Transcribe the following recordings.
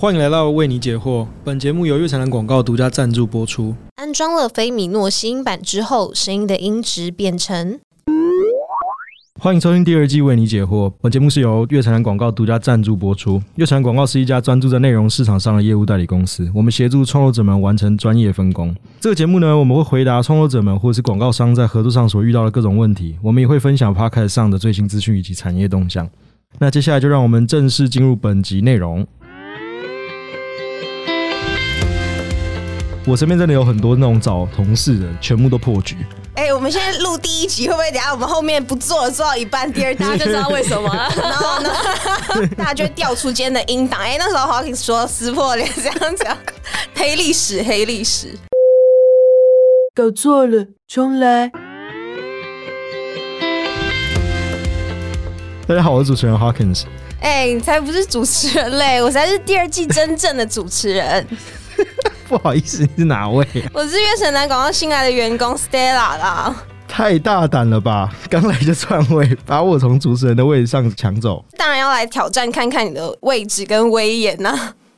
欢迎来到为你解惑。本节目由月城南广告独家赞助播出。安装了菲米诺吸音板之后，声音的音质变成。欢迎收听第二季为你解惑。本节目是由月城南广告独家赞助播出。月城南广告是一家专注在内容市场上的业务代理公司，我们协助创作者们完成专业分工。这个节目呢，我们会回答创作者们或是广告商在合作上所遇到的各种问题。我们也会分享 Podcast 上的最新资讯以及产业动向。那接下来就让我们正式进入本集内容。我身边真的有很多那种找同事的，全部都破局。哎、我们现在录第一集，会不会等下我们后面不做了，做到一半，第二大家就知道为什么了。然后呢，大家就会调出今天的音档。哎、那时候 Hawkins 说撕破脸这样子，黑历史，黑历史。搞错了，重来。大家好，我是主持人 Hawkins。哎、你才不是主持人嘞，我才是第二季真正的主持人。不好意思，你是哪位、啊？我是月神南广告新来的员工 Stella 啦。太大胆了吧！刚来就篡位，把我从主持人的位置上抢走。当然要来挑战看看你的位置跟威严呐、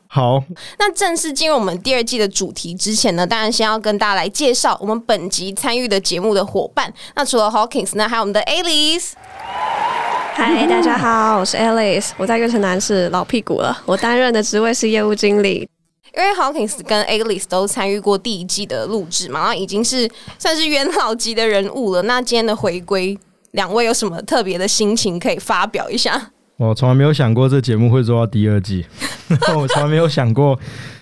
好，那正式进入我们第二季的主题之前呢，当然先要跟大家来介绍我们本集参与的节目的伙伴。那除了 Hawkins 呢，还有我们的 Alice。嗨，大家好，我是 Alice，我在月城南是老屁股了，我担任的职位是业务经理。因为 Hawkins 跟 Alice 都参与过第一季的录制嘛，然后已经是算是元老级的人物了。那今天的回归，两位有什么特别的心情可以发表一下？我从来没有想过这节目会做到第二季，我从来没有想过。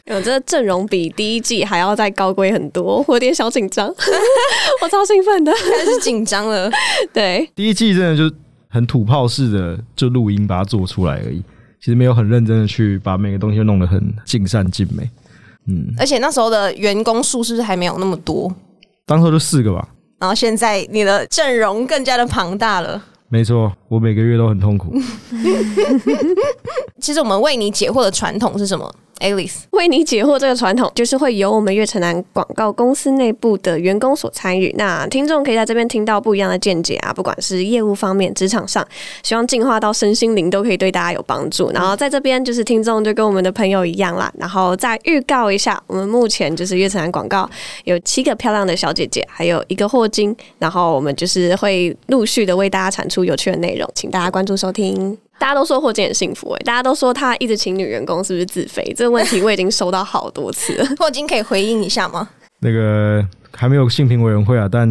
我这阵容比第一季还要再高贵很多，我有点小紧张，我超兴奋的。开始紧张了。对，第一季真的就很土炮式的就录音把它做出来而已，其实没有很认真的去把每个东西弄得很尽善尽美。嗯，而且那时候的员工数是不是还没有那么多？当时就四个吧，然后现在你的阵容更加的庞大了。没错，我每个月都很痛苦。其实我们为你解惑的传统是什么？Alice，为你解惑这个传统，就是会由我们月城南广告公司内部的员工所参与。那听众可以在这边听到不一样的见解啊，不管是业务方面、职场上，希望进化到身心灵都可以对大家有帮助。然后在这边就是听众就跟我们的朋友一样啦。然后再预告一下，我们目前就是月城南广告有七个漂亮的小姐姐，还有一个霍金。然后我们就是会陆续的为大家产出有趣的内容，请大家关注收听。大家都说霍金很幸福诶、大家都说他一直请女员工是不是自肥？这个问题我已经收到好多次了。霍金可以回应一下吗？那个还没有性评委员会啊，但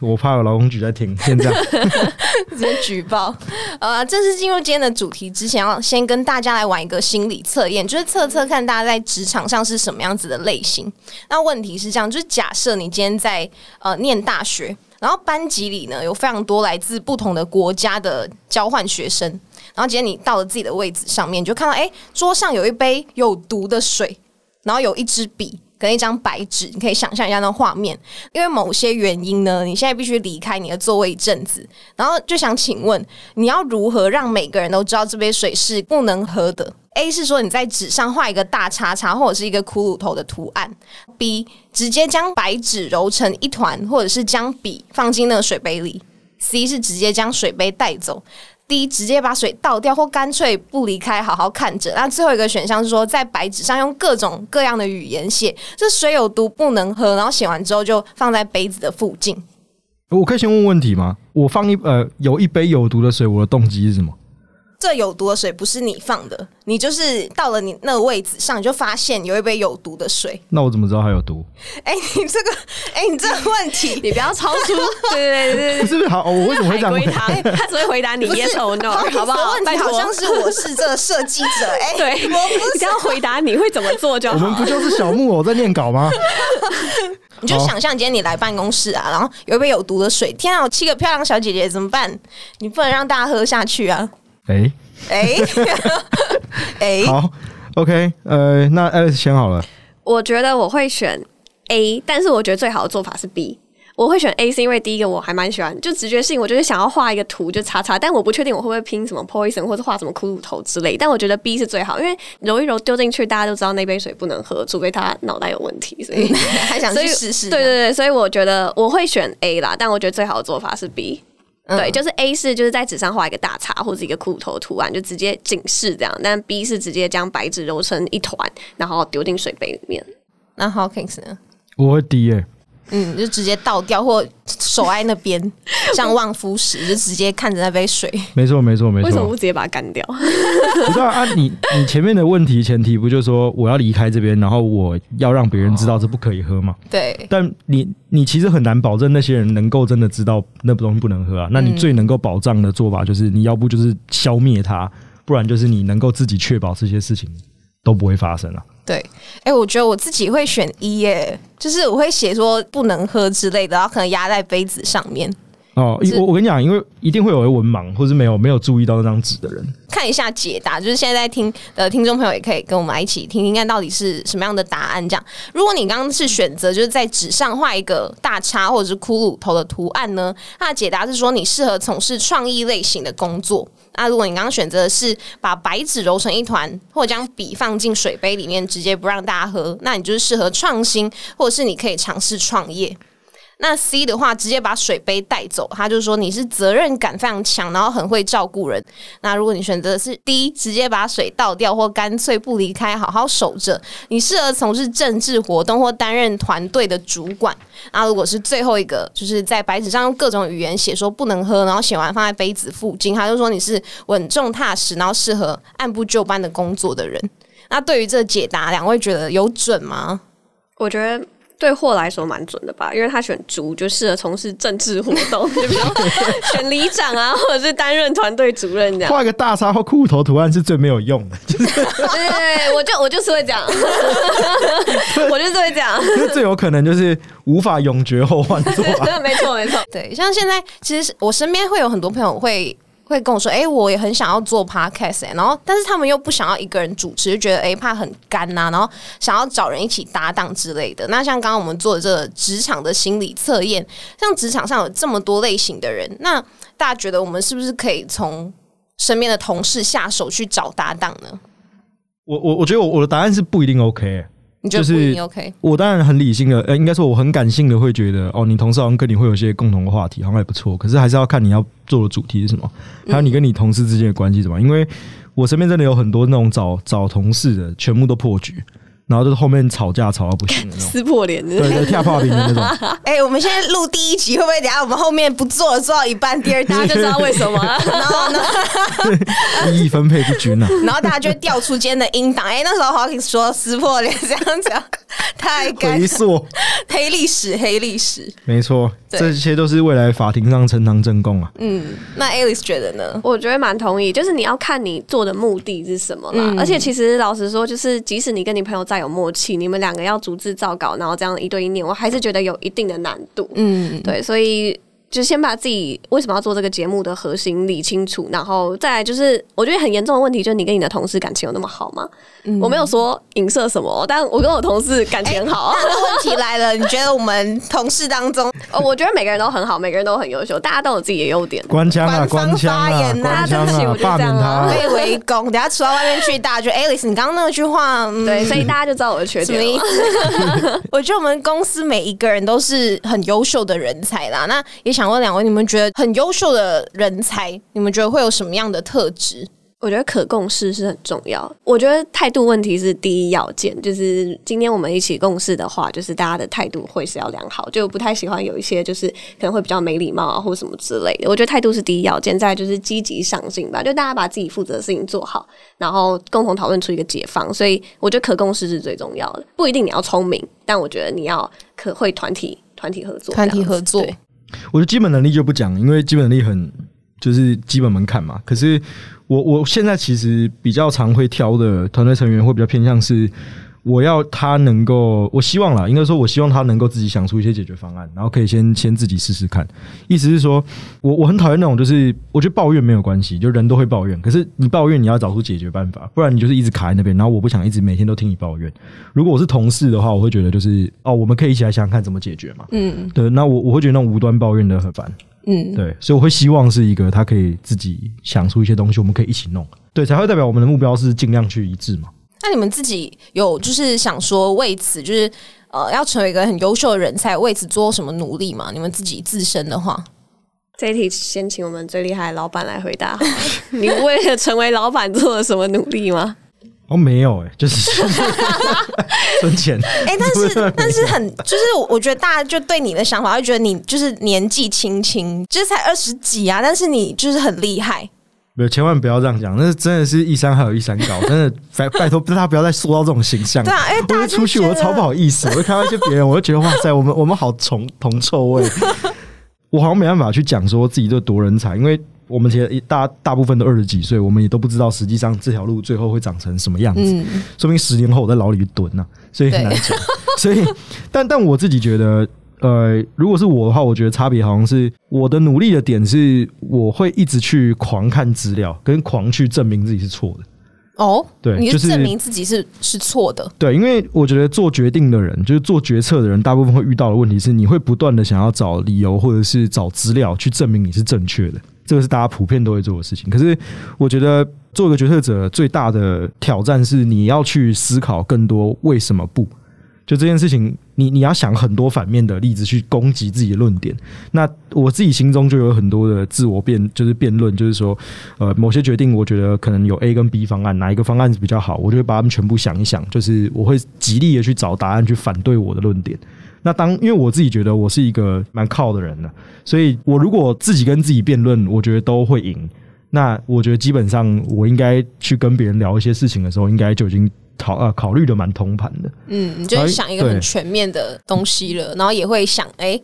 我怕有劳工局在听，先这样。直接举报。呃，正式进入今天的主题之前，要先跟大家来玩一个心理测验，就是测测看大家在职场上是什么样子的类型。那问题是这样，就是假设你今天在呃念大学，然后班级里呢有非常多来自不同的国家的交换学生，然后今天你到了自己的位置上面，你就看到哎、诶桌上有一杯有毒的水，然后有一支笔。跟一张白纸，你可以想象一下那画面。因为某些原因呢，你现在必须离开你的座位一阵子，然后就想请问，你要如何让每个人都知道这杯水是不能喝的？A 是说你在纸上画一个大叉叉或者是一个骷髅头的图案；B 直接将白纸揉成一团，或者是将笔放进那个水杯里；C 是直接将水杯带走。滴直接把水倒掉，或干脆不离开，好好看着。那最后一个选项是说，在白纸上用各种各样的语言写这水有毒，不能喝。然后写完之后就放在杯子的附近。我可以先问问题吗？我放一呃有一杯有毒的水，我的动机是什么？这有毒的水不是你放的，你就是到了你那个位置上，你就发现有一杯有毒的水。那我怎么知道它有毒？哎、你这个，哎、你这个问题，你不要超出，对对对不是不是好，我为什么会这样问？海龟汤，他只会回答你 yes or no，好不好？问题好像是我是这个设计者，哎、对，我不是你只要回答你会怎么做就好。我们不就是小木偶在念稿吗？你就想象今天你来办公室啊，然后有一杯有毒的水，天啊，有七个漂亮小姐姐怎么办？你不能让大家喝下去啊！哎、哎、哎、好，OK，呃，那 Alice 先好了。我觉得我会选 A，但是我觉得最好的做法是 B。我会选 A 是因为第一个我还蛮喜欢，就直觉性，我就是想要画一个图就叉叉，但我不确定我会不会拼什么 poison 或者画什么骷髅头之类。但我觉得 B 是最好，因为揉一揉丢进去，大家都知道那杯水不能喝，除非他脑袋有问题。所以还想去试试？对对对，所以我觉得我会选 A 啦，但我觉得最好的做法是 B。对，就是 A 是就是在纸上画一个大叉或者一个骷髅头图案，就直接警示这样。但 B 是直接将白纸揉成一团，然后丢进水杯里面。那 Hawkins 呢？我会 D 耶、嗯，就直接倒掉，或手在那边 像望夫石，就直接看着那杯水。没错没错没错为什么不。直接把它干掉？不知道，啊你你前面的问题前提不就是说我要离开这边，然后我要让别人知道这不可以喝嘛？对，但你你其实很难保证那些人能够真的知道那东西不能喝啊。那你最能够保障的做法就是你要不就是消灭它，不然就是你能够自己确保这些事情都不会发生啊。对，哎、我觉得我自己会选一耶，就是我会写说不能喝之类的，然后可能压在杯子上面，哦，我我跟你讲，因为一定会有人文盲，或是没有没有注意到那张纸的人。看一下解答。就是现在在听的听众朋友也可以跟我们来一起听听看到底是什么样的答案。这样，如果你刚刚是选择就是在纸上画一个大叉或者是骷髅头的图案呢，它的解答是说你适合从事创意类型的工作。那如果你刚刚选择的是把白纸揉成一团，或者将笔放进水杯里面，直接不让大家喝，那你就是适合创新，或者是你可以尝试创业。那 C 的话，直接把水杯带走，他就说你是责任感非常强，然后很会照顾人。那如果你选择是 D，直接把水倒掉，或干脆不离开，好好守着，你适合从事政治活动或担任团队的主管。那如果是最后一个，就是在白纸上用各种语言写说不能喝，然后写完放在杯子附近，他就说你是稳重踏实，然后适合按部就班的工作的人。那对于这解答，两位觉得有准吗？我觉得。对霍来说蛮准的吧，因为他选猪就适合从事政治活动，就比如选里长啊，或者是担任团队主任这样。画一个大叉或骷髅头图案是最没有用的，就是对对对，我就我就是会这样，我就是会这样。因为 最有可能就是无法永绝后患的做法。没错没错，对，像现在其实我身边会有很多朋友会。会跟我说，哎、我也很想要做 podcast，、然后但是他们又不想要一个人主持，就觉得哎、怕很干呐、然后想要找人一起搭档之类的。那像刚刚我们做的这个职场的心理测验，像职场上有这么多类型的人，那大家觉得我们是不是可以从身边的同事下手去找搭档呢？我我我觉得我我的答案是不一定 OK、你觉得就是不一定 OK？我当然很理性的，呃，应该说我很感性的会觉得，哦，你同事好像跟你会有一些共同的话题，好像也不错。可是还是要看你要做的主题是什么，还有你跟你同事之间的关系怎么样。因为我身边真的有很多那种找找同事的，全部都破局，然后就是后面吵架吵到不行的那种，撕破脸的对对，跳炮兵的那种。哎、我们现在录第一集，会不会等下我们后面不做了，做到一半，第二集大家就知道为什么。然后呢？利益分配不均啊。然后大家就会调出今天的音档。哎、那时候 Hawkins 说撕破脸这样子，太干回溯，黑历史，黑历史。没错，对这些都是未来法庭上呈堂证供啊。嗯，那 Alice 觉得呢？我觉得蛮同意，就是你要看你做的目的是什么啦。嗯而且其实老实说，就是即使你跟你朋友再有默契，你们两个要逐字造稿，然后这样一对一念，我还是觉得有一定的难度。嗯，对，所以就先把自己为什么要做这个节目的核心理清楚，然后再来就是，我觉得很严重的问题就是你跟你的同事感情有那么好吗？我没有说影射什么，但我跟我同事感情很好。那问题来了，你觉得我们同事当中，哦，我觉得每个人都很好，每个人都很优秀，大家都有自己的优点。官腔啊，官方官腔啊发言，呐官腔啊对不起我，就罢免这样啊他。被围攻，等下出到外面去，大家觉得 Alice，你刚刚那句话，嗯、对，所以大家就知道我的缺什么意点？我觉得我们公司每一个人都是很优秀的人才啦。那也想问两位，你们觉得很优秀的人才，你们觉得会有什么样的特质？我觉得可共事是很重要。我觉得态度问题是第一要件，就是今天我们一起共事的话，就是大家的态度会是要良好，就不太喜欢有一些就是可能会比较没礼貌啊或什么之类的。我觉得态度是第一要件，再就是积极上进吧，就大家把自己负责的事情做好，然后共同讨论出一个解放。所以我觉得可共事是最重要的，不一定你要聪明，但我觉得你要可会团体团体合作，团体合作对我的基本能力就不讲，因为基本能力很就是基本门槛嘛。可是我我现在其实比较常会挑的团队成员会比较偏向是，我要他能够，我希望啦，应该说我希望他能够自己想出一些解决方案，然后可以先先自己试试看。意思是说我我很讨厌那种就是我觉得抱怨没有关系，就人都会抱怨，可是你抱怨你要找出解决办法，不然你就是一直卡在那边。然后我不想一直每天都听你抱怨。如果我是同事的话，我会觉得就是哦，我们可以一起来想想看怎么解决嘛。嗯对，那我我会觉得那种无端抱怨的很烦，嗯，对，所以我会希望是一个他可以自己想出一些东西，我们可以一起弄，对，才会代表我们的目标是尽量去一致嘛。那你们自己有就是想说为此就是呃要成为一个很优秀的人才，为此做什么努力吗？你们自己自身的话，这一题先请我们最厉害的老板来回答。你为了成为老板做了什么努力吗？哦，没有哎、就是存钱。哎、但是但是很就是我我觉得大家就对你的想法会觉得你就是年纪轻轻，就是才二十几啊，但是你就是很厉害。没有，千万不要这样讲，那是真的是一山还有一山高，真的拜拜托大家不要再塑造这种形象。对啊因为大家就我就出去，我超不好意思，我就看到一些别人，我就觉得哇塞，我们我们好重铜臭味。我好像没办法去讲说自己这多人才，因为我们其实大大部分都二十几岁，我们也都不知道实际上这条路最后会长成什么样子。嗯，说明十年后我在牢里蹲呐、所以很难讲。所以，但但我自己觉得，呃，如果是我的话，我觉得差别好像是我的努力的点是，我会一直去狂看资料，跟狂去证明自己是错的。哦，对你是证明自己是是错的。对，因为我觉得做决定的人，就是做决策的人，大部分会遇到的问题是，你会不断的想要找理由或者是找资料去证明你是正确的，这个是大家普遍都会做的事情。可是我觉得做一个决策者最大的挑战是，你要去思考更多为什么不。就这件事情，你你要想很多反面的例子去攻击自己的论点。那我自己心中就有很多的自我辩，就是辩论，就是说，呃，某些决定，我觉得可能有 A 跟 B 方案，哪一个方案是比较好，我就会把它们全部想一想，就是我会极力的去找答案，去反对我的论点。那当因为我自己觉得我是一个蛮靠的人的，所以我如果自己跟自己辩论，我觉得都会赢。那我觉得基本上我应该去跟别人聊一些事情的时候，应该就已经考呃考虑的蛮通盘的。嗯，你就会想一个很全面的东西了，然后也会想，哎、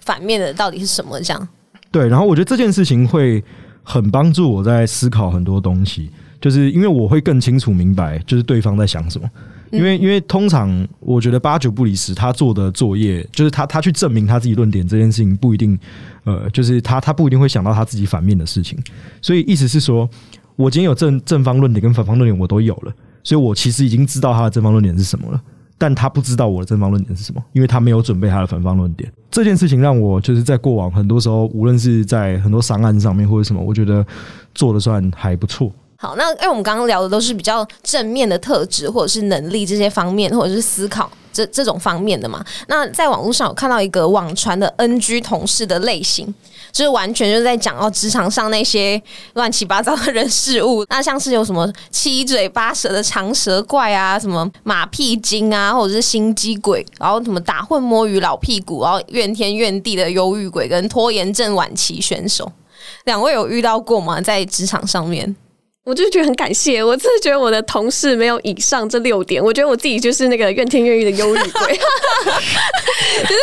反面的到底是什么？这样，对，然后我觉得这件事情会很帮助我在思考很多东西，就是因为我会更清楚明白，就是对方在想什么。因为因为通常我觉得八九不离十，他做的作业就是他他去证明他自己论点这件事情不一定，呃，就是他他不一定会想到他自己反面的事情。所以意思是说，我今天有正正方论点跟反方论点我都有了，所以我其实已经知道他的正方论点是什么了。但他不知道我的正方论点是什么，因为他没有准备他的反方论点。这件事情让我就是在过往很多时候，无论是在很多商案上面或者什么，我觉得做的算还不错。好，那因为我们刚刚聊的都是比较正面的特质，或者是能力这些方面，或者是思考这这种方面的嘛。那在网络上有看到一个网传的 NG 同事的类型，就是完全就是在讲到职场上那些乱七八糟的人事物。那像是有什么七嘴八舌的长舌怪啊，什么马屁精啊，或者是心机鬼，然后什么打混摸鱼老屁股，然后怨天怨地的忧郁鬼，跟拖延症晚期选手。两位有遇到过吗？在职场上面？我就觉得很感谢，我真的觉得我的同事没有以上这六点，我觉得我自己就是那个怨天怨地的忧郁鬼。就是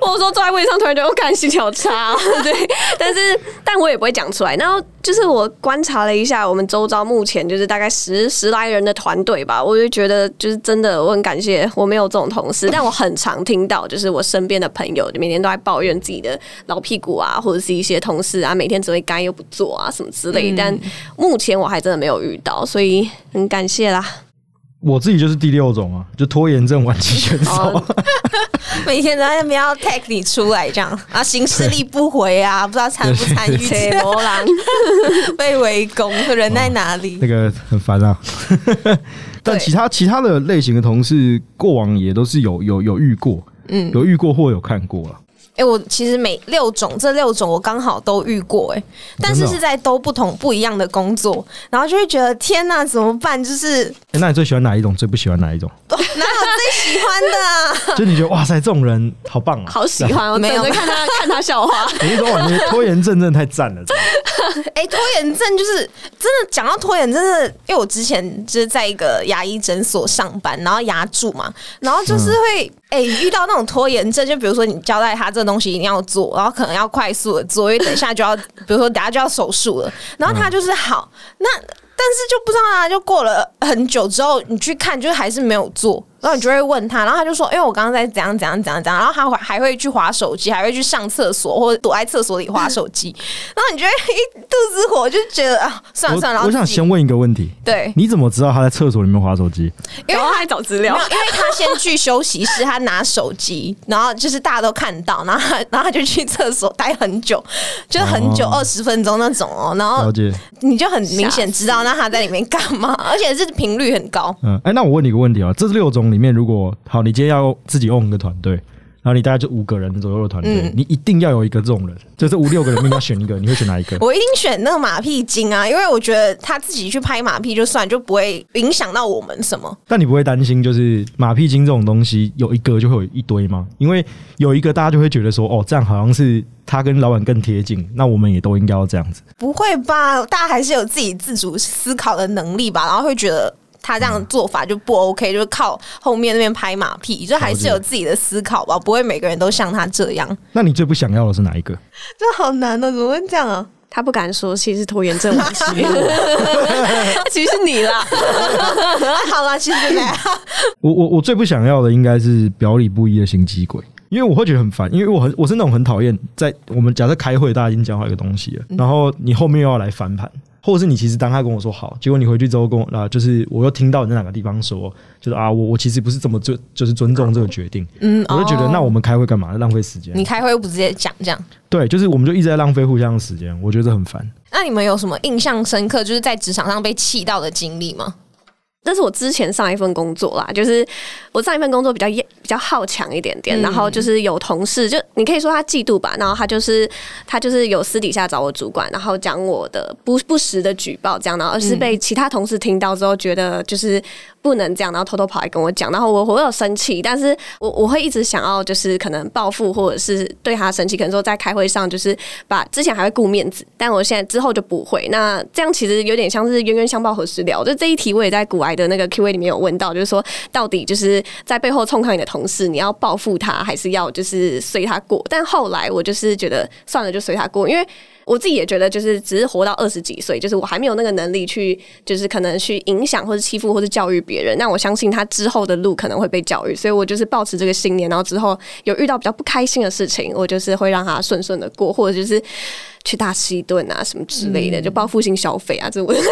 我有时候坐在位上，突然觉得我感心情好差、哦，对，但是但我也不会讲出来。然后就是我观察了一下我们周遭目前就是大概十十来人的团队吧，我就觉得就是真的我很感谢我没有这种同事，但我很常听到就是我身边的朋友每天都在抱怨自己的老屁股啊，或者是一些同事啊，每天只会干又不做啊什么之类。但目前我还真的没有遇到，所以很感谢啦。我自己就是第六种啊，就拖延症晚期选手。哦 每天都在要 tag 你出来这样，然后行事力不回啊，不知道参不参与，切魔狼，被围攻，人在哪里那？个很烦啊。但其他其他的类型的同事，过往也都是有有有遇过，嗯，有遇过或有看过了。哎、我其实每六种这六种我刚好都遇过、哎，但是是在都不同不一样的工作，然后就会觉得天哪，怎么办？就是诶那你最喜欢哪一种？最不喜欢哪一种？哪有最喜欢的啊？就你觉得哇塞，这种人好棒啊！好喜欢，我 没有等着看他看他笑话。我就说哇，你拖延症真的太赞了。真的哎、拖延症就是真的讲到拖延，真的，因为我之前就是在一个牙医诊所上班，然后牙助嘛，然后就是会哎、遇到那种拖延症，就比如说你交代他这东西一定要做，然后可能要快速的做，因为等一下就要，比如说等下就要手术了，然后他就是好那。但是就不知道啊，就过了很久之后，你去看，就还是没有做，然后你就会问他，然后他就说：“因为我刚刚在怎样怎样怎样怎样。”然后他会还会去划手机，还会去上厕所或者躲在厕所里划手机，然后你就会一肚子火，就觉得啊，算了算了。我我想先问一个问题，对，你怎么知道他在厕所里面划手机？因为然后他在找资料，，因为他先去休息室，他拿手机，然后就是大家都看到，然后他然后他就去厕所待很久，就是很久哦二十、分钟那种哦，然后了解。你就很明显知道那他在里面干嘛，而且是频率很高。嗯，哎，那我问你一个问题啊，这六种里面，如果好，你今天要自己 own 一个团队，然后你大概就五个人左右的团队，嗯你一定要有一个这种人，就是五六个人里面要选一个，你会选哪一个？我一定选那个马屁精啊，因为我觉得他自己去拍马屁就算，就不会影响到我们什么。但你不会担心，就是马屁精这种东西有一个就会有一堆吗？因为有一个大家就会觉得说，哦，这样好像是他跟老板更贴近，那我们也都应该要这样子。不会吧？大家还是有自己自主思考的能力吧，然后会觉得。他这样做法就不 OK，就是靠后面那边拍马屁，就还是有自己的思考吧，不会每个人都像他这样。那你最不想要的是哪一个？这好难哦，怎么会这样啊？他不敢说，其实拖延症晚期，其实是你啦。好啦，其实没有。我我我最不想要的应该是表里不一的心机鬼，因为我会觉得很烦，因为我很我是那种很讨厌在我们假设开会，大家已经讲好一个东西了，然后你后面又要来翻盘，或者是你其实当他跟我说好，结果你回去之后跟我啊，就是我又听到你在哪个地方说，就是啊，我我其实不是这么尊，就是尊重这个决定，嗯，我就觉得哦那我们开会干嘛？浪费时间你。开会又不直接讲这样。对，就是我们就一直在浪费互相的时间，我觉得这很烦。那你们有什么印象深刻，就是在职场上被气到的经历吗？这是我之前上一份工作啦，就是我上一份工作比较比较好强一点点，嗯然后就是有同事，就你可以说他嫉妒吧，然后他就是他就是有私底下找我主管，然后讲我的不不实的举报这样，然后而是被其他同事听到之后觉得就是不能这样，然后偷偷跑来跟我讲，然后我我有生气，但是我我会一直想要就是可能报复或者是对他生气，可能说在开会上就是把之前还会顾面子，但我现在之后就不会。那这样其实有点像是冤冤相报何时了，就这一题我也在古癌的那个 Q&A 里面有问到，就是说到底就是在背后冲康你的同事，你要报复他，还是要就是随他过？但后来我就是觉得算了，就随他过，因为。我自己也觉得，就是只是活到二十几岁，就是我还没有那个能力去，就是可能去影响或者欺负或者教育别人。那我相信他之后的路可能会被教育，所以我就是保持这个信念，然后之后有遇到比较不开心的事情，我就是会让他顺顺的过，或者就是去大吃一顿啊什么之类的，就报复性消费啊这我。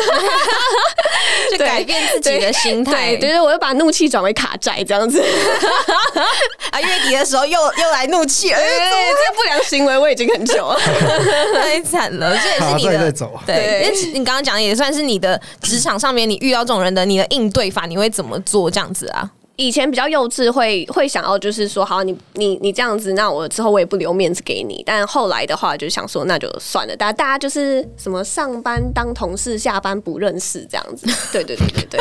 就改变自己的心态。对，就是我又把怒气转为卡债这样子。啊，月底的时候又又来怒气，哎、对，这个不良行为我已经很久了。太惨了，这也是你的。对，对因为你刚刚讲的也算是你的职场上面，你遇到这种人的你的应对法，你会怎么做这样子啊？以前比较幼稚会，会想要就是说，好，你你你这样子，那我之后我也不留面子给你。但后来的话，就想说，那就算了，大家大家就是什么上班当同事，下班不认识这样子。对对对对对，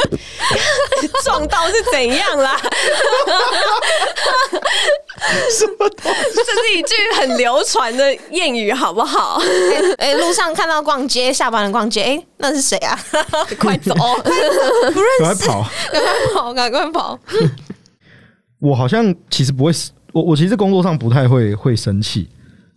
撞到是怎样啦？这是一句很流传的谚语，好不好？哎、路上看到逛街，下班了逛街，哎、那是谁啊？快走！不认识赶快跑！赶快跑，赶快跑！我好像其实不会，我我其实工作上不太会会生气，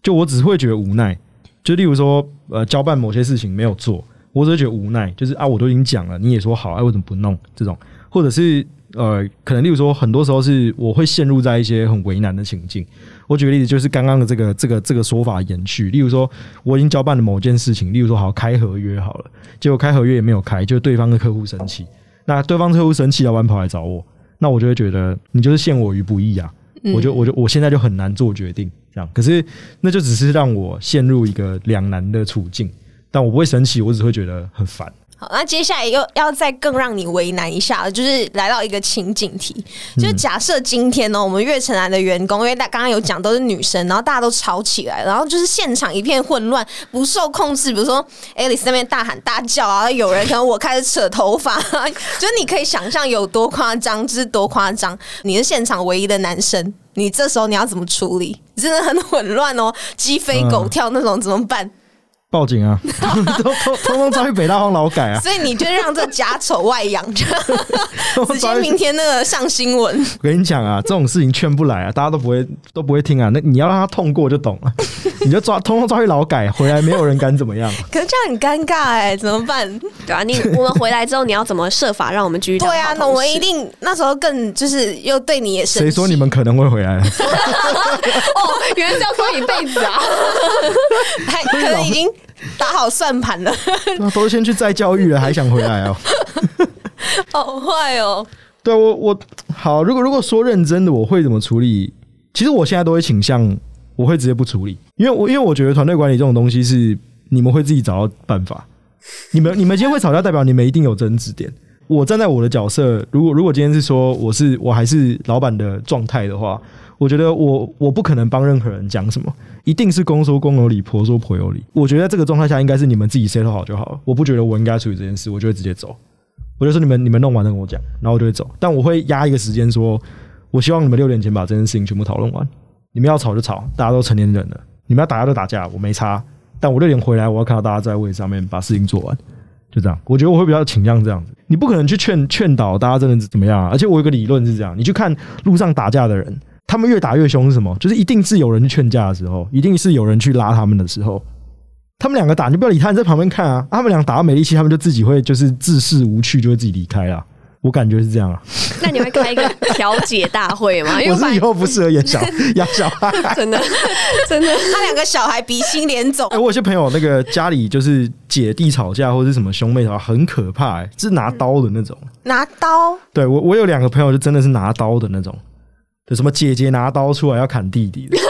就我只是会觉得无奈。就例如说，呃，交办某些事情没有做，我只是觉得无奈，就是啊，我都已经讲了，你也说好，哎、为什么不弄？这种，或者是呃，可能例如说，很多时候是我会陷入在一些很为难的情境。我举个例子，就是刚刚的这个这个这个说法延续，例如说，我已经交办了某件事情，例如说好开合约好了，结果开合约也没有开，就对方的客户生气，那对方客户生气，老板跑来找我，那我就会觉得你就是陷我于不义啊，我就我就我现在就很难做决定，这样，可是那就只是让我陷入一个两难的处境，但我不会生气，我只会觉得很烦。好，那接下来又要再更让你为难一下了，就是来到一个情景题，就是假设今天呢，我们悦城来的员工，因为大刚刚有讲都是女生，然后大家都吵起来，然后就是现场一片混乱，不受控制，比如说 Alice 那边大喊大叫啊，有人可能我开始扯头发，就你可以想象有多夸张，就是多夸张。你是现场唯一的男生，你这时候你要怎么处理？真的很混乱哦，鸡飞狗跳那种怎么办？报警啊！通通通通抓去北大荒劳改啊！所以你就让这假丑外扬，就直接明天那个上新闻。我跟你讲啊，这种事情劝不来啊，大家都不会都不会听啊。那你要让他痛过就懂了，你就抓通通抓去劳改，回来没有人敢怎么样。可是这样很尴尬哎、怎么办？对啊，你我们回来之后，你要怎么设法让我们继续当对啊，那我们一定那时候更就是又对你也生气。谁说你们可能会回来？哦，原来是要说一辈子啊！还可能已经 打好算盘了？都先去再教育了，还想回来哦？好坏哦！对啊我我好，如果如果说认真的，我会怎么处理？其实我现在都会倾向，我会直接不处理，因为我因为我觉得团队管理这种东西是你们会自己找到办法。你们你们今天会吵架，代表你们一定有争执点。我站在我的角色，如果如果今天是说我是我还是老板的状态的话，我觉得我我不可能帮任何人讲什么，一定是公说公有理，婆说婆有理。我觉得这个状态下应该是你们自己 settle 好就好了。我不觉得我应该处理这件事，我就会直接走。我就说你们你们弄完再跟我讲，然后我就会走。但我会压一个时间说，我希望你们六点前把这件事情全部讨论完。你们要吵就吵，大家都成年人了。你们要打架就打架，我没差。但我六点回来，我要看到大家在位上面把事情做完，就这样。我觉得我会比较倾向这样子。你不可能去劝劝导大家真的怎么样啊？而且我有个理论是这样：你去看路上打架的人，他们越打越凶是什么？就是一定是有人去劝架的时候，一定是有人去拉他们的时候。他们两个打，你不要理他，你在旁边看啊。他们俩打到没力气，他们就自己会就是自视无趣，就会自己离开了。我感觉是这样啊。那你会开一个调解大会吗？因为我是以后不适合演小养小孩，真 的真的，他两个小孩鼻青脸肿哎、。我有些朋友那个家里就是姐弟吵架或者是什么兄妹的话，很可怕、欸，是拿刀的那种。拿刀，对我，我有两个朋友就真的是拿刀的那种，就什么姐姐拿刀出来要砍弟弟的。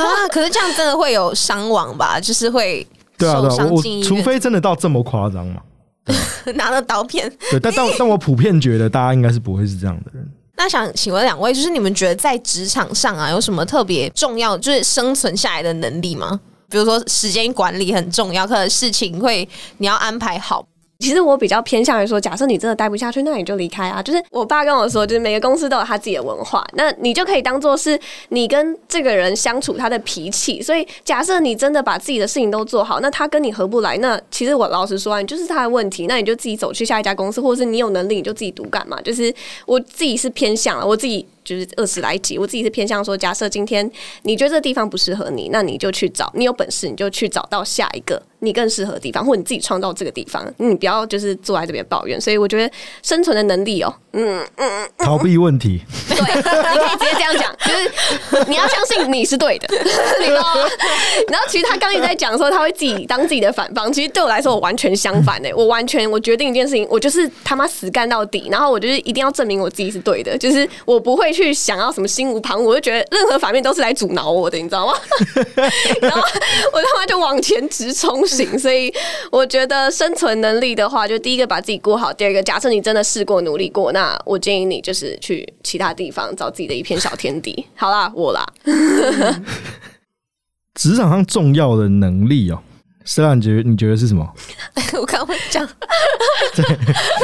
啊，可是这样真的会有伤亡吧？就是会对啊，对啊，受伤我除非真的到这么夸张嘛。拿了刀片。对，但但但我普遍觉得大家应该是不会是这样的人。那想请问两位，就是你们觉得在职场上啊，有什么特别重要，就是生存下来的能力吗？比如说时间管理很重要，可能事情会你要安排好。其实我比较偏向于说，假设你真的待不下去，那你就离开啊。就是我爸跟我说，就是每个公司都有他自己的文化，那你就可以当做是你跟这个人相处他的脾气。所以假设你真的把自己的事情都做好，那他跟你合不来，那其实我老实说啊，你就是他的问题，那你就自己走去下一家公司，或者是你有能力你就自己独干嘛。就是我自己是偏向了，我自己。就是二十来集，我自己是偏向说，假设今天你觉得这个地方不适合你，那你就去找，你有本事你就去找到下一个你更适合的地方，或者你自己创造这个地方，你不要就是坐在这边抱怨。所以我觉得生存的能力哦，嗯嗯，逃避问题，对，你可以直接这样讲，就是你要相信你是对的，你知道吗？然后其实他刚一直在讲说他会自己当自己的反方，其实对我来说我完全相反哎、我完全我决定一件事情，我就是他妈死干到底，然后我就是一定要证明我自己是对的，就是我不会去想要什么心无旁骛，我就觉得任何反面都是来阻挠我的，你知道吗？然后我他妈就往前直冲型，所以我觉得生存能力的话，就第一个把自己过好，第二个假设你真的试过努力过，那我建议你就是去其他地方找自己的一片小天地。好啦，我啦，职场上重要的能力哦。s t 你觉得你觉得是什么？我刚刚讲，就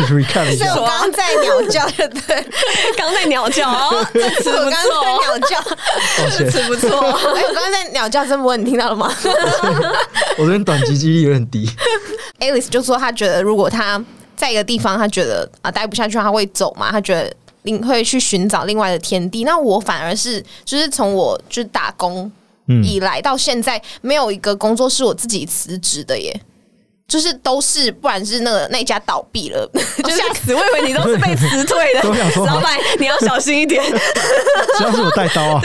是 recap 一下。是我刚刚在鸟叫，对不对？刚在鸟叫哦，这词不我刚刚在错，鸟叫，抱歉，词不错。哎，我刚刚在鸟叫，这么你听到了吗我这边短期记忆力有点低。？Alice 就说他觉得，如果他在一个地方，他觉得啊待不下去，他会走嘛？他觉得另会去寻找另外的天地。那我反而是，就是从我就是打工嗯，以来到现在，没有一个工作是我自己辞职的耶。就是都是，不然是那个那一家倒闭了，就是吓死！我以为 你都是被辞退的。老板，你要小心一点。只要是我带刀啊，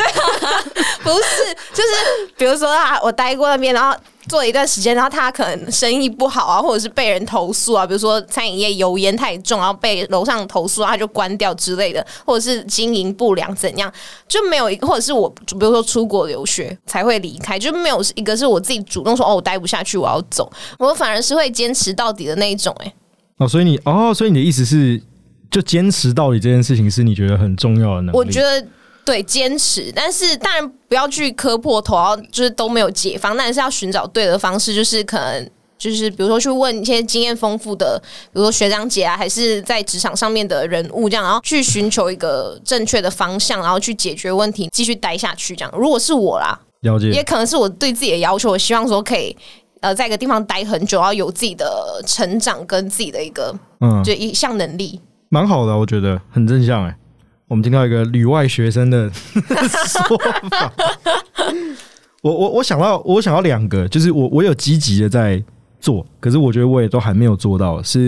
不是，就是比如说啊，我待过那边，然后做了一段时间，然后他可能生意不好啊，或者是被人投诉啊，比如说餐饮业油烟太重，然后被楼上投诉，他就关掉之类的，或者是经营不良怎样，就没有一个，或者是我比如说出国留学才会离开，就没有一个是我自己主动说哦，我待不下去，我要走，我反而是会坚持到底的那一种、欸，哦，所以你哦，所以你的意思是，就坚持到底这件事情是你觉得很重要的能力？我觉得对坚持，但是当然不要去磕破头，然后就是都没有解放，但是要寻找对的方式，就是可能。就是比如说去问一些经验丰富的，比如说学长姐啊，还是在职场上面的人物这样，然后去寻求一个正确的方向，然后去解决问题，继续待下去这样。如果是我啦，了解，也可能是我对自己的要求，我希望说可以呃在一个地方待很久，然后有自己的成长跟自己的一个嗯，就一项能力。蛮好的，我觉得很正向哎。我们听到一个旅外学生的 说法，我我我想到我想到两个，就是我我有积极的在做，可是我觉得我也都还没有做到。是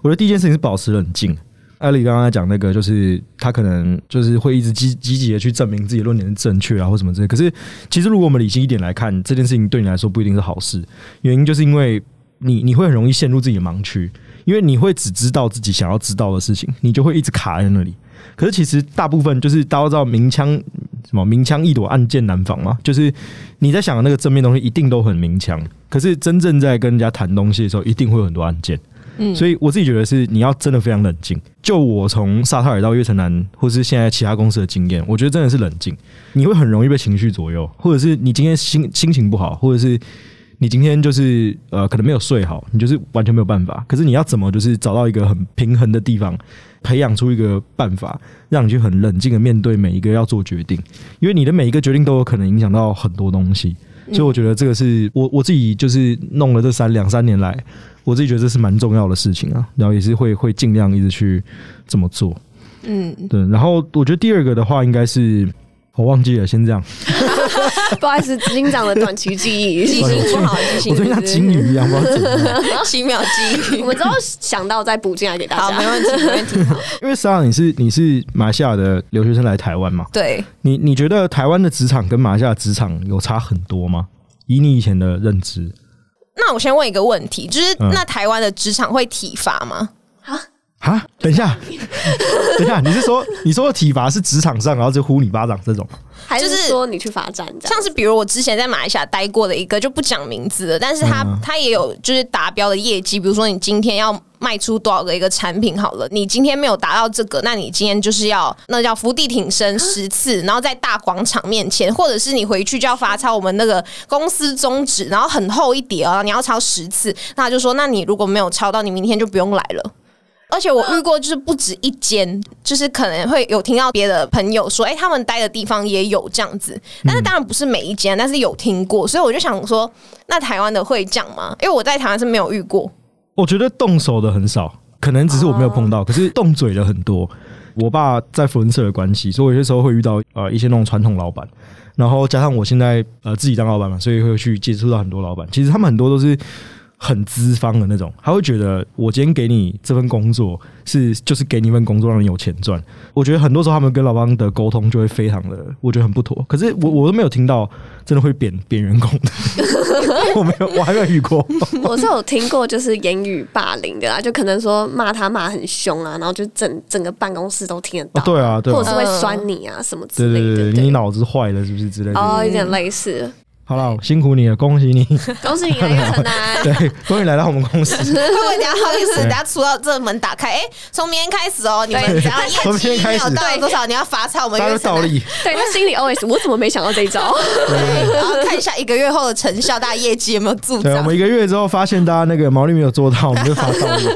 我觉得第一件事情是保持冷静。艾丽刚刚讲那个，就是他可能就是会一直积积极的去证明自己论点是正确啊，或什么之类。可是其实如果我们理性一点来看，这件事情对你来说不一定是好事。原因就是因为你你会很容易陷入自己的盲区，因为你会只知道自己想要知道的事情，你就会一直卡在那里。可是其实大部分就是大家都知道明枪什么明枪易躲暗箭难防嘛，就是你在想的那个正面东西一定都很明枪，可是真正在跟人家谈东西的时候，一定会有很多暗箭。嗯所以我自己觉得是你要真的非常冷静。就我从沙特尔到月城南，或是现在其他公司的经验，我觉得真的是冷静。你会很容易被情绪左右，或者是你今天心心情不好，或者是你今天就是呃可能没有睡好，你就是完全没有办法。可是你要怎么就是找到一个很平衡的地方，培养出一个办法，让你去很冷静的面对每一个要做决定，因为你的每一个决定都有可能影响到很多东西。所以我觉得这个是我我自己就是弄了这三两三年来，我自己觉得这是蛮重要的事情啊，然后也是会会尽量一直去这么做。嗯，对，然后我觉得第二个的话应该是我忘记了，先这样。不好意思，执行长的短期记忆。记性不好，记性我最近像金鱼一样，不知道怎么样。七秒记忆我。们之后想到再补进来给大好，没家。问题，没问题。好，因为实际上你是你是马来西亚的留学生来台湾嘛，对，你你觉得台湾的职场跟马来西亚的职场有差很多吗？以你以前的认知，那我先问一个问题，就是嗯那台湾的职场会体罚吗？啊，等一下，等一下，你是说你说的体罚是职场上，然后就呼你巴掌这种？还是是说你去罚站这样？像是比如我之前在马来西亚待过的一个就不讲名字了，但是他、嗯他也有就是达标的业绩，比如说你今天要卖出多少个一个产品好了，你今天没有达到这个，那你今天就是要那叫伏地挺身十次，然后在大广场面前，或者是你回去就要罚抄我们那个公司宗旨，然后很厚一叠哦，你要抄十次，那他就说那你如果没有抄到，你明天就不用来了。而且我遇过，就是不止一间，就是可能会有听到别的朋友说，哎、他们待的地方也有这样子，但是当然不是每一间，但是有听过，所以我就想说，那台湾的会这样吗？因为我在台湾是没有遇过。我觉得动手的很少，可能只是我没有碰到，可是动嘴的很多。我爸在福伦社的关系，所以有些时候会遇到呃一些那种传统老板，然后加上我现在呃自己当老板嘛，所以会去接触到很多老板。其实他们很多都是很资方的那种，他会觉得我今天给你这份工作是就是给你一份工作让你有钱赚。我觉得很多时候他们跟老板的沟通就会非常的，我觉得很不妥。可是我我都没有听到真的会贬贬 员工的，我没有，我还没有遇过。我是有听过，就是言语霸凌的啦，就可能说骂他骂很凶啊，然后就整整个办公室都听得到，哦对啊对啊或者是会酸你啊什么之类的，对对对对，你脑子坏了是不是之类的？哦，有点类似。好了，辛苦你了，恭喜你，恭喜你啊，岳成南。对，恭喜你来到我们公司。会不会等下好意思，等下出到这门打开，哎、从明天开始哦，你们只要业 从明天绩开始没有到多少，你要罚抄我们大家约成都倒立，对，他心里 OS，我怎么没想到这一招？对，然后看一下一个月后的成效，大家业绩有没有助对，我们。一个月之后发现大家那个毛利没有做到，我们就发倒立。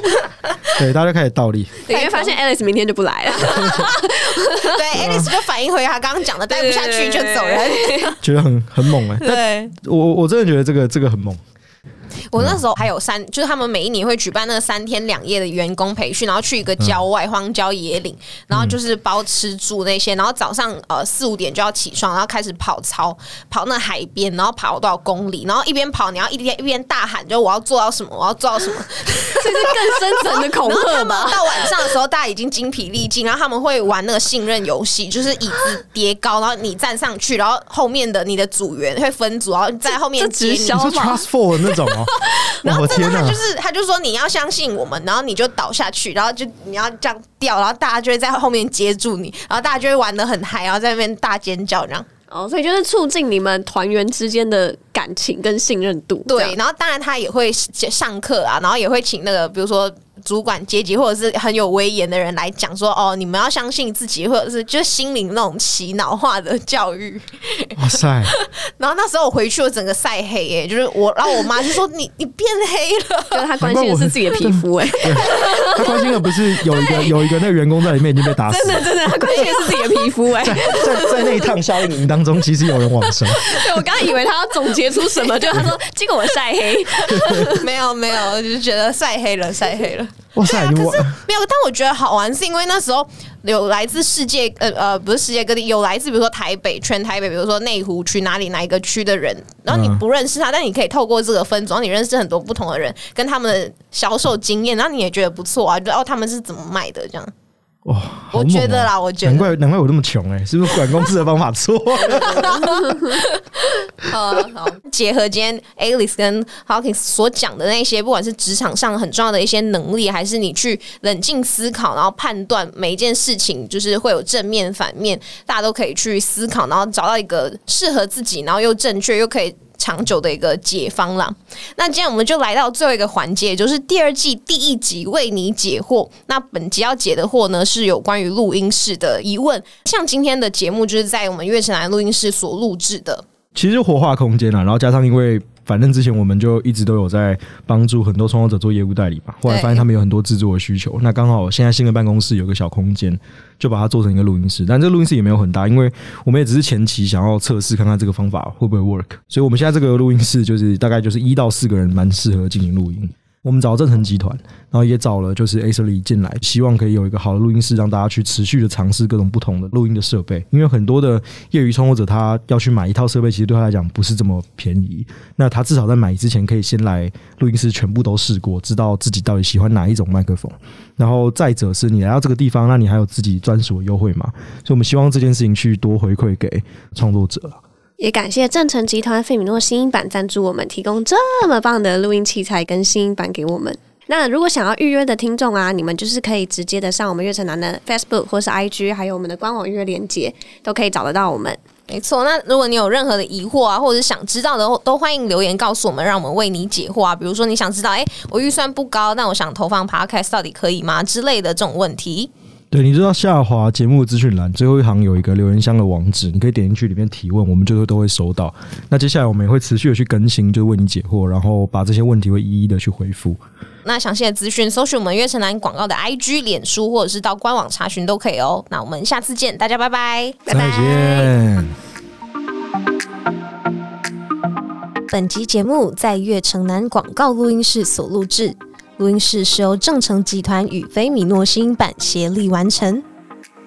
对，大家就开始倒立。对，因为发现 Alice 明天就不来了。对，Alice 就反应回他刚刚讲的，待不下去就走人。觉得很很猛哎、但对，我我真的觉得这个这个很猛，我那时候还有三，就是他们每一年会举办那个三天两夜的员工培训，然后去一个郊外荒郊野岭，然后就是包吃住那些，然后早上呃四五点就要起床，然后开始跑操，跑那海边，然后跑多少公里，然后一边跑你要一边一边大喊，就我要做到什么，我要做到什么。这是更深层的恐吓吧？到晚上的时候，大家已经精疲力尽，然后他们会玩那个信任游戏，就是椅子叠高，然后你站上去，然后后面的你的组员会分组，然后在后面接你。直销你说 trust fall 的那种哦、然后真的他就！是他就说你要相信我们，然后你就倒下去，然后就你要这样掉，然后大家就会在后面接住你，然后大家就会玩的很嗨，然后在那边大尖叫这样。哦，所以就是促进你们团员之间的感情跟信任度。这对，样，然后当然他也会上课啊，然后也会请那个比如说主管阶级或者是很有威严的人来讲说，哦，你们要相信自己，或者是就是心灵那种洗脑化的教育。哇塞，然后那时候我回去，我整个晒黑耶、就是我，然后我妈就说你你变黑了。就是他关心的是自己的皮肤。哎，她关心的不是有一个 有一个那个员工在里面已经被打死了，真的真的，他关心的是自己的皮肤。哎，在在那一趟夏令营当中，其实有人往生。对我刚刚以为他要总结出什么，就他说 结果我晒黑。没有没有，我就是觉得晒黑了，晒黑了。哇塞，可是没有，但我觉得好玩是因为那时候有来自世界呃呃不是世界各地，有来自比如说台北全台北，比如说内湖区哪里哪一个区的人，然后你嗯不认识他，但你可以透过这个分组，然后你认识很多不同的人，跟他们的销售经验，然后你也觉得不错啊，就哦他们是怎么卖的这样。哇，好我觉得啦，我觉得难怪难怪我那么穷哎、是不是管公司的方法错？好，好，结合今天 Alice 跟 Hawkins 所讲的那些，不管是职场上很重要的一些能力，还是你去冷静思考，然后判断每一件事情，就是会有正面反面，大家都可以去思考，然后找到一个适合自己，然后又正确又可以。长久的一个解方啦。那今天我们就来到最后一个环节，就是第二季第一集为你解惑。那本集要解的惑呢，是有关于录音室的疑问。像今天的节目就是在我们月城南录音室所录制的。其实活化空间啊，然后加上因为反正之前我们就一直都有在帮助很多创作者做业务代理嘛，后来发现他们有很多制作的需求，那刚好现在新的办公室有个小空间，就把它做成一个录音室，但这个录音室也没有很大，因为我们也只是前期想要测试看看这个方法会不会 work，所以我们现在这个录音室就是大概就是一到四个人蛮适合进行录音。我们找正成集团，然后也找了就是 a c e r y 进来，希望可以有一个好的录音室，让大家去持续的尝试各种不同的录音的设备。因为很多的业余创作者，他要去买一套设备，其实对他来讲不是这么便宜。那他至少在买之前，可以先来录音室全部都试过，知道自己到底喜欢哪一种麦克风。然后再者是你来到这个地方，那你还有自己专属的优惠嘛？所以我们希望这件事情去多回馈给创作者。也感谢正成集团费米诺新音版赞助我们，提供这么棒的录音器材跟新音版给我们。那如果想要预约的听众啊，你们就是可以直接的上我们月城南的 Facebook 或是 IG，还有我们的官网预约链接，都可以找得到我们。没错，那如果你有任何的疑惑啊，或者是想知道的，都欢迎留言告诉我们，让我们为你解惑啊。比如说你想知道，哎，我预算不高，但我想投放 Podcast 到底可以吗之类的这种问题。对，你知道下滑节目资讯栏最后一行有一个留言箱的网址，你可以点进去里面提问，我们就会都会收到。那接下来我们也会持续的去更新，就为你解惑，然后把这些问题会一一的去回复。那详细的资讯，搜寻我们月城南广告的 IG、脸书，或者是到官网查询都可以哦。那我们下次见，大家拜拜，再见。本集节目在月城南广告录音室所录制。录音室是由正成集团与菲米诺新版协力完成。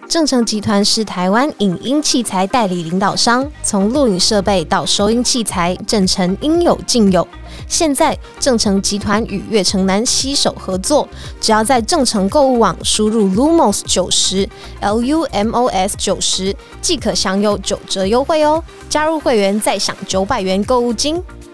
正成集团是台湾影音器材代理领导商，从录影设备到收音器材，正成应有尽有。现在正成集团与悦城南携手合作，只要在正成购物网输入 Lumos 九十 L U M O S 九十，即可享有九折优惠哦！加入会员再享九百元购物金。